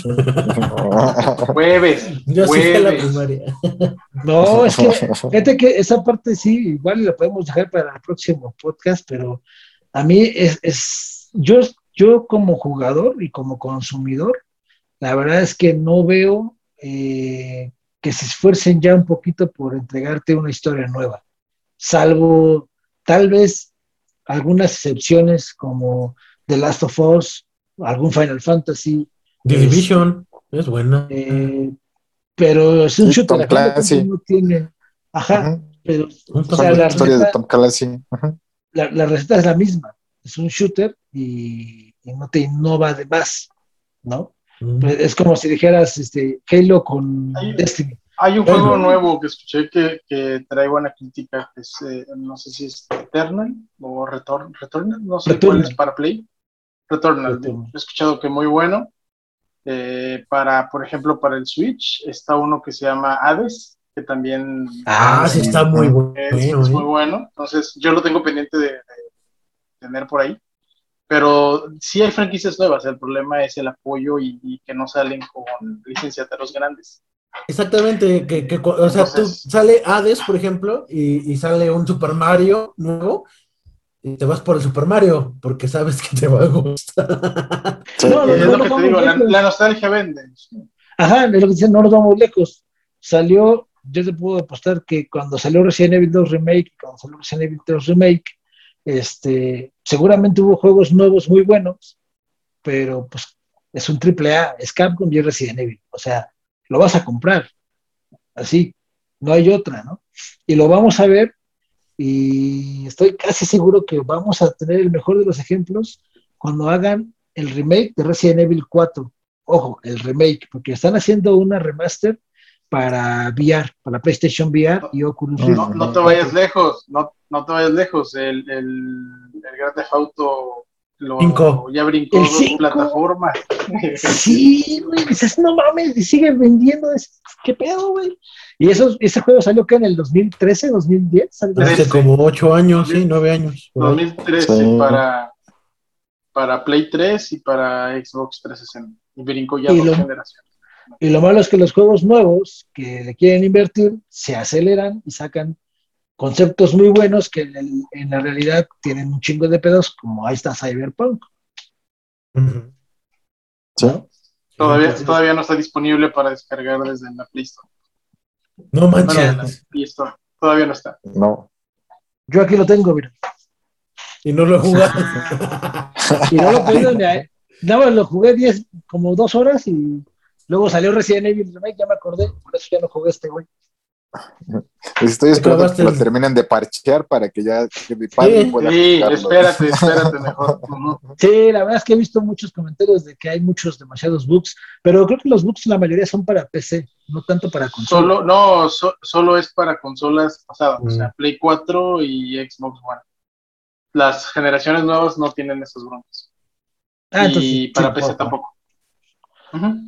Jueves, Yo sí fui a la primaria. No, es que fíjate que esa parte sí, igual la podemos dejar para el próximo podcast, pero a mí es, es yo, yo como jugador y como consumidor, la verdad es que no veo eh, que se esfuercen ya un poquito por entregarte una historia nueva, salvo tal vez algunas excepciones como The Last of Us, algún Final Fantasy, The Division. Es buena. eh, pero es un Sí, shooter, Tom Clancy. no tiene, ajá, pero o sea, la Historia de receta, Tom Clancy. La receta es la misma, es un shooter y, y no te innova de más, ¿no? Mm. Pues es como si dijeras este, Halo con Destiny. Hay un juego nuevo que escuché que, que trae buena crítica, que es, eh, no sé si es Eternal o Return, Returnal, no sé Returnal. cuál es para Play. Returnal, Returnal. he escuchado que muy bueno. Eh, para, por ejemplo, para el Switch está uno que se llama Hades, que también Ah, sí, está muy bueno. es, es muy ¿eh? bueno. Entonces, yo lo tengo pendiente de, de tener por ahí. Pero sí hay franquicias nuevas, el problema es el apoyo y, y que no salen con licenciateros grandes. Exactamente, que, o sea, Entonces- tú sale Hades, por ejemplo, y, y sale un Super Mario nuevo, y te vas por el Super Mario, porque sabes que te va a gustar. Sí. No, no, es no, lo no, que te digo, la nostalgia vende. Ajá, es lo que dicen, no nos vamos lejos. Salió, yo te puedo apostar que cuando salió Resident Evil 2 Remake, cuando salió Resident Evil 3 Remake, este, seguramente hubo juegos nuevos muy buenos, pero pues es un triple A, es Capcom y es Resident Evil. O sea, lo vas a comprar. Así, no hay otra, ¿no? Y lo vamos a ver y estoy casi seguro que vamos a tener el mejor de los ejemplos cuando hagan el remake de Resident Evil 4. Ojo, el remake, porque están haciendo una remaster para VR, para PlayStation VR y Oculus Rift. No, no te vayas lejos, no, no te vayas lejos. El, el, el Grand Theft Auto lo, Cinco. ya brincó El dos cinco. plataformas. Sí, güey, dices, no mames, y siguen vendiendo. es- ¿Qué pedo, güey? Y eso, ese juego salió que en el 2013, 2010. algo así. Hace como ocho años, sí, nueve años. por ahí. 2013 Sí. para, para Play 3 y para Xbox 360. Y brincó ya Y dos lo- generaciones. Y lo malo es que los juegos nuevos que le quieren invertir se aceleran y sacan conceptos muy buenos que en, el- en la realidad tienen un chingo de pedos, como ahí está Cyberpunk. Sí. Todavía, Entonces- todavía no está disponible para descargar desde la Play Store. No Bueno, de la manches. Play Store. Todavía no está. No. Yo aquí lo tengo, mira. Y no lo he jugado. Y no lo he podido ni a- Nada más lo jugué 10, como dos horas y luego salió Resident Evil Remake, ya me acordé, por eso ya no jugué este güey. Estoy esperando que lo terminen de parchear para que ya que mi padre Sí. pueda Sí, espérate, espérate mejor. Sí, la verdad es que he visto muchos comentarios de que hay muchos, demasiados bugs, pero creo que los bugs la mayoría son para PC, no tanto para consola. Solo, no, so- solo es para consolas pasadas, o sea, Mm. Play 4 y Xbox One. Las generaciones nuevas no tienen esos broncos. Ah, y entonces, para sí, PC tampoco.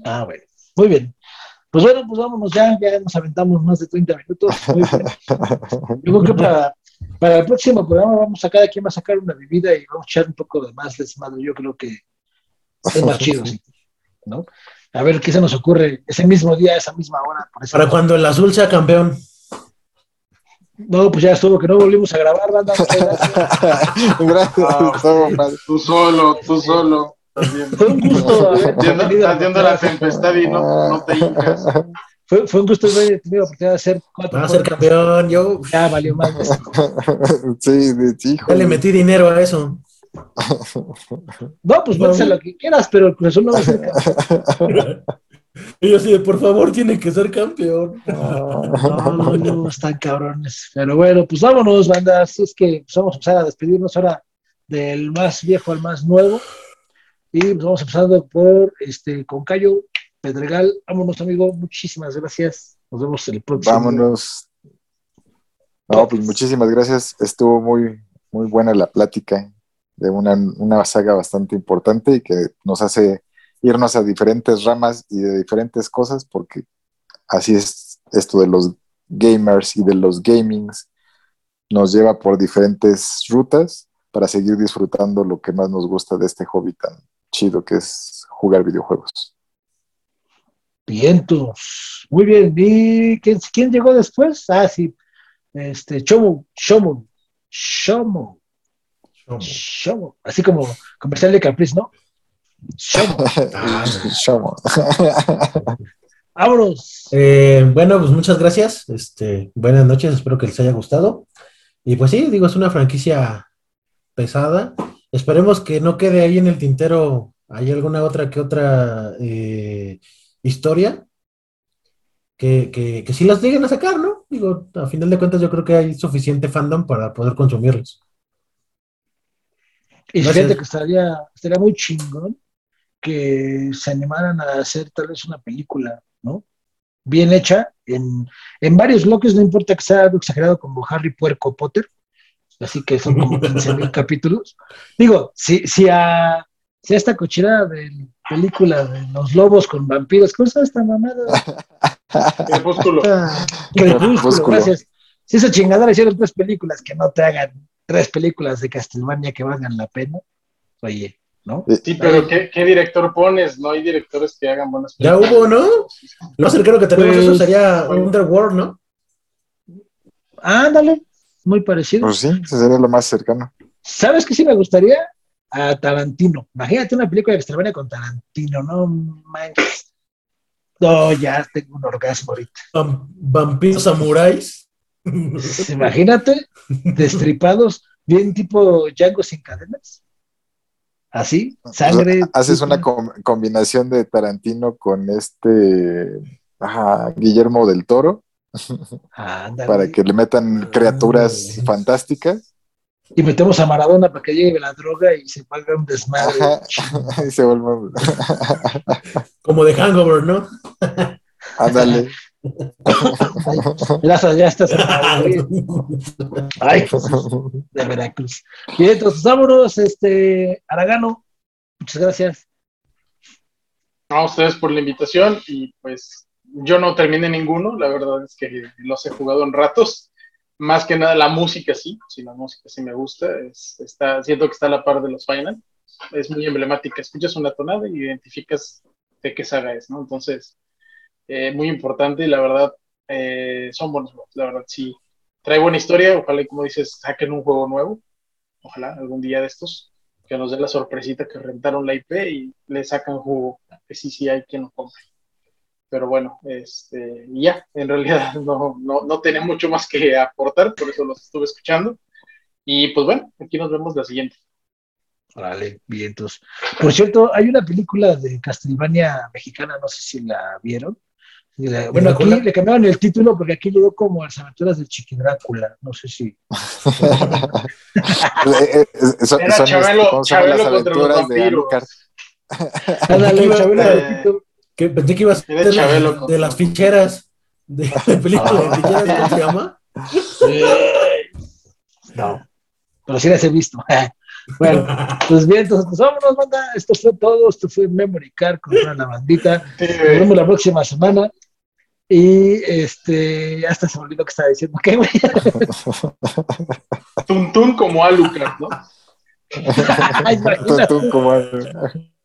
Ah, bueno. Muy bien. Pues bueno, pues vámonos ya, ya nos aventamos más de 30 minutos. Muy bien. Yo creo que para, para el próximo programa vamos a cada quien va a sacar una bebida y vamos a echar un poco de más desmadre. Yo creo que es más chido, sí, ¿no? A ver qué se nos ocurre ese mismo día, esa misma hora. Por esa Para cuando el azul sea campeón. No, pues ya estuvo que no volvimos a grabar, banda. Gracias. Gracias, Ah. Tú solo, tú solo. Fue un gusto haber tenido la tempestad y no, no te hincas. Fue, fue un gusto haber tenido la oportunidad de hacer cuatro Va a ser campeón, yo Ya valió más. sí, de- ya le metí dinero a eso. No, pues hacer lo que quieras, pero el Cruz no va a ser campeón. Y yo así de, por favor, tiene que ser campeón. No, no, no, están cabrones. Pero bueno, pues vámonos, banda. Así es que pues, vamos a empezar a despedirnos ahora del más viejo al más nuevo. Y pues vamos empezando por este con Cayo Pedregal. Vámonos, amigo. Muchísimas gracias. Nos vemos el próximo. Vámonos. No, pues muchísimas gracias. Estuvo muy, muy buena la plática de una, una saga bastante importante y que nos hace irnos a diferentes ramas y de diferentes cosas, porque así es esto de los gamers y de los gamings. Nos lleva por diferentes rutas para seguir disfrutando lo que más nos gusta de este hobby tan chido que es jugar videojuegos. Vientos. Muy bien. ¿Y quién, quién llegó después? Ah, sí. Este, Chomo, Chomo, Chomo, Chomo. Así como comercial de Caprice, ¿no? Chomo. Chamo. Vámonos. Eh, bueno, pues muchas gracias. Este, buenas noches, espero que les haya gustado. Y pues sí, digo, es una franquicia pesada. Esperemos que no quede ahí en el tintero. Hay alguna otra que otra eh, historia que, que, que sí las lleguen a sacar, ¿no? Digo, a final de cuentas, yo creo que hay suficiente fandom para poder consumirlos. Y fíjate que estaría, estaría muy chingón que se animaran a hacer tal vez una película, ¿no? Bien hecha, en, en varios bloques, no importa que sea algo exagerado como Harry Puerco Potter, así que son como 15 mil capítulos. Digo, si, si, a, si a esta cochera de película de los lobos con vampiros, ¿cómo está esta mamada? Crepúsculo. Ah, Crepúsculo, Crepúsculo. gracias. Si esa chingadera hicieron tres películas, que no te hagan tres películas de Castlevania que valgan la pena, oye, ¿no? Sí, pero ¿qué, qué director pones? No hay directores que hagan buenas Ya películas. hubo, ¿no? Lo más cercano que tenemos Pues, eso sería Underworld, ¿no? Ándale, muy parecido. Pues sí, ese sería lo más cercano. ¿Sabes qué sí me gustaría? A Tarantino. Imagínate una película de con Tarantino, no manches. No, ya tengo un orgasmo ahorita. Vam- Vampiros samuráis. Imagínate, destripados, bien tipo Django sin cadenas. Así, sangre. Pues, Haces sangre. una com- combinación de Tarantino con este ajá, Guillermo del Toro Ándale. para que le metan criaturas Ah. fantásticas. Y metemos a Maradona para que llegue la droga y se haga un desmadre. Ajá, y se vuelve. Como de Hangover, ¿no? Ándale. Ay, ya, ya estás. Ay, de Veracruz. Bien, entonces vámonos, este, Aragano. Muchas gracias. A ustedes por la invitación y pues yo no terminé ninguno, la verdad es que los he jugado en ratos. Más que nada la música sí, sí, la música sí me gusta, es- está, siento que está a la par de los Final, es muy emblemática, escuchas una tonada y identificas de qué saga es, ¿no? Entonces, eh, muy importante y la verdad, eh, son buenos juegos, la verdad sí. Trae buena historia, ojalá como dices, saquen un juego nuevo, ojalá algún día de estos, que nos dé la sorpresita que rentaron la IP y le sacan jugo, que sí, sí hay quien lo compre. Pero bueno, este, ya, en realidad no, no, no tenía mucho más que aportar, por eso los estuve escuchando. Y pues bueno, aquí nos vemos la siguiente. Vale, bien, entonces. Por cierto, hay una película de Castlevania mexicana, no sé si la vieron. La- Bueno, aquí le cambiaron el título porque aquí llegó como Las aventuras del Chiqui Drácula. No sé si. Eh, son, Era son, Chabelo- este, ¿cómo se llaman Chabelo las contra los aventuras de vampiros. Ándale, Chabelo, eh. Que pensé que iba a ser de, Chabelo las- con- de las ficheras. De la película de ficheras, ¿cómo se llama? No, pero sí las he visto. Bueno, pues bien, entonces, pues vámonos, banda. Esto fue todo. Esto fue Memory Card con la bandita. Nos vemos la próxima semana. Y este, ya hasta se me olvidó que estaba diciendo. ¿Qué, güey? Tuntún como Alucard, ¿no? Tú, como-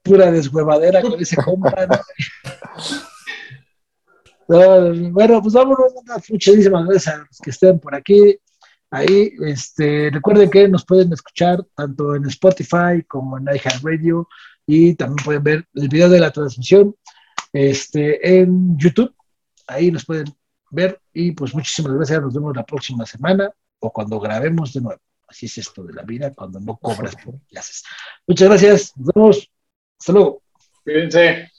pura deshuevadera con ese compa. ¿no? No, bueno, pues vámonos. Muchísimas gracias a los que estén por aquí. Ahí, este, recuerden que nos pueden escuchar tanto en Spotify como en iHeartRadio y también pueden ver el video de la transmisión este, en YouTube. Ahí nos pueden ver y pues muchísimas gracias. Nos vemos la próxima semana o cuando grabemos de nuevo. Así es esto de la vida cuando no cobras por clases. Muchas gracias. Nos vemos. Hasta luego. Cuídense.